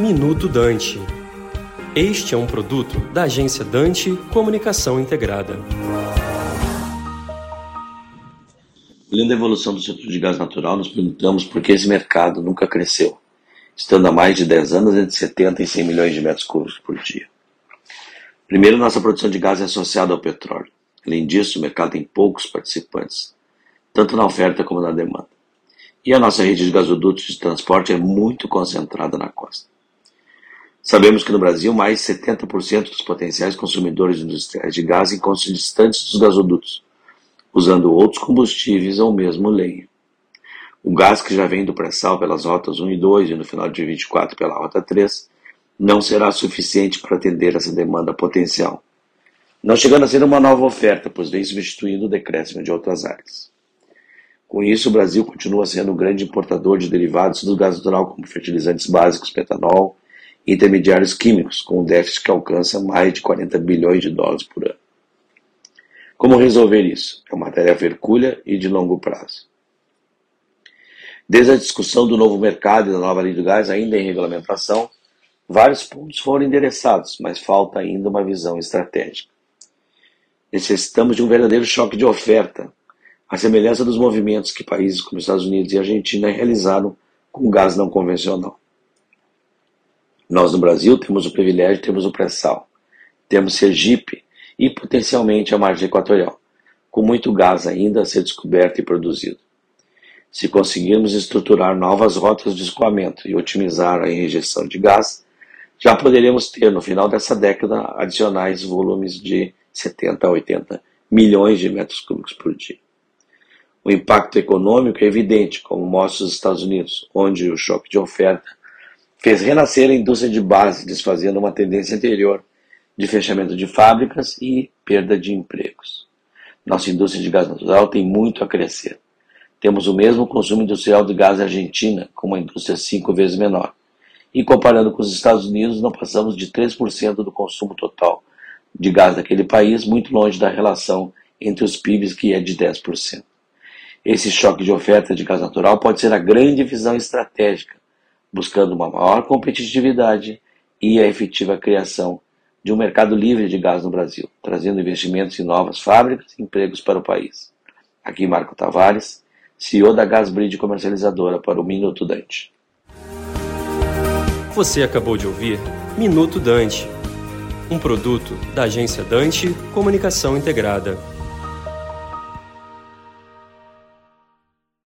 Minuto Dante. Este é um produto da agência Dante Comunicação Integrada. Olhando a evolução do setor de gás natural, nos perguntamos por que esse mercado nunca cresceu, estando há mais de 10 anos entre 70 e 100 milhões de metros cúbicos por dia. Primeiro, nossa produção de gás é associada ao petróleo. Além disso, o mercado tem poucos participantes, tanto na oferta como na demanda. E a nossa rede de gasodutos de transporte é muito concentrada na costa. Sabemos que no Brasil mais de 70% dos potenciais consumidores industriais de gás encontram-se distantes dos gasodutos, usando outros combustíveis ou mesmo lenha. O gás que já vem do pré-sal pelas rotas 1 e 2 e no final de 24 pela rota 3 não será suficiente para atender essa demanda potencial, não chegando a ser uma nova oferta, pois vem substituindo o decréscimo de outras áreas. Com isso, o Brasil continua sendo um grande importador de derivados do gás natural, como fertilizantes básicos, metanol e intermediários químicos, com um déficit que alcança mais de 40 bilhões de dólares por ano. Como resolver isso? É uma tarefa hercúlea e de longo prazo. Desde a discussão do novo mercado e da nova lei do gás, ainda em regulamentação, vários pontos foram endereçados, mas falta ainda uma visão estratégica. Necessitamos de um verdadeiro choque de oferta a semelhança dos movimentos que países como Estados Unidos e Argentina realizaram com gás não convencional. Nós no Brasil temos o privilégio, temos o pré-sal, temos Sergipe e potencialmente a margem equatorial, com muito gás ainda a ser descoberto e produzido. Se conseguirmos estruturar novas rotas de escoamento e otimizar a injeção de gás, já poderemos ter no final dessa década adicionais volumes de 70 a 80 milhões de metros cúbicos por dia. O impacto econômico é evidente, como mostra os Estados Unidos, onde o choque de oferta fez renascer a indústria de base, desfazendo uma tendência anterior de fechamento de fábricas e perda de empregos. Nossa indústria de gás natural tem muito a crescer. Temos o mesmo consumo industrial de gás Argentina, com uma indústria cinco vezes menor. E comparando com os Estados Unidos, não passamos de 3% do consumo total de gás daquele país, muito longe da relação entre os PIBs, que é de 10%. Esse choque de oferta de gás natural pode ser a grande visão estratégica, buscando uma maior competitividade e a efetiva criação de um mercado livre de gás no Brasil, trazendo investimentos em novas fábricas e empregos para o país. Aqui Marco Tavares, CEO da Gasbridge Comercializadora para o Minuto Dante. Você acabou de ouvir Minuto Dante, um produto da agência Dante Comunicação Integrada.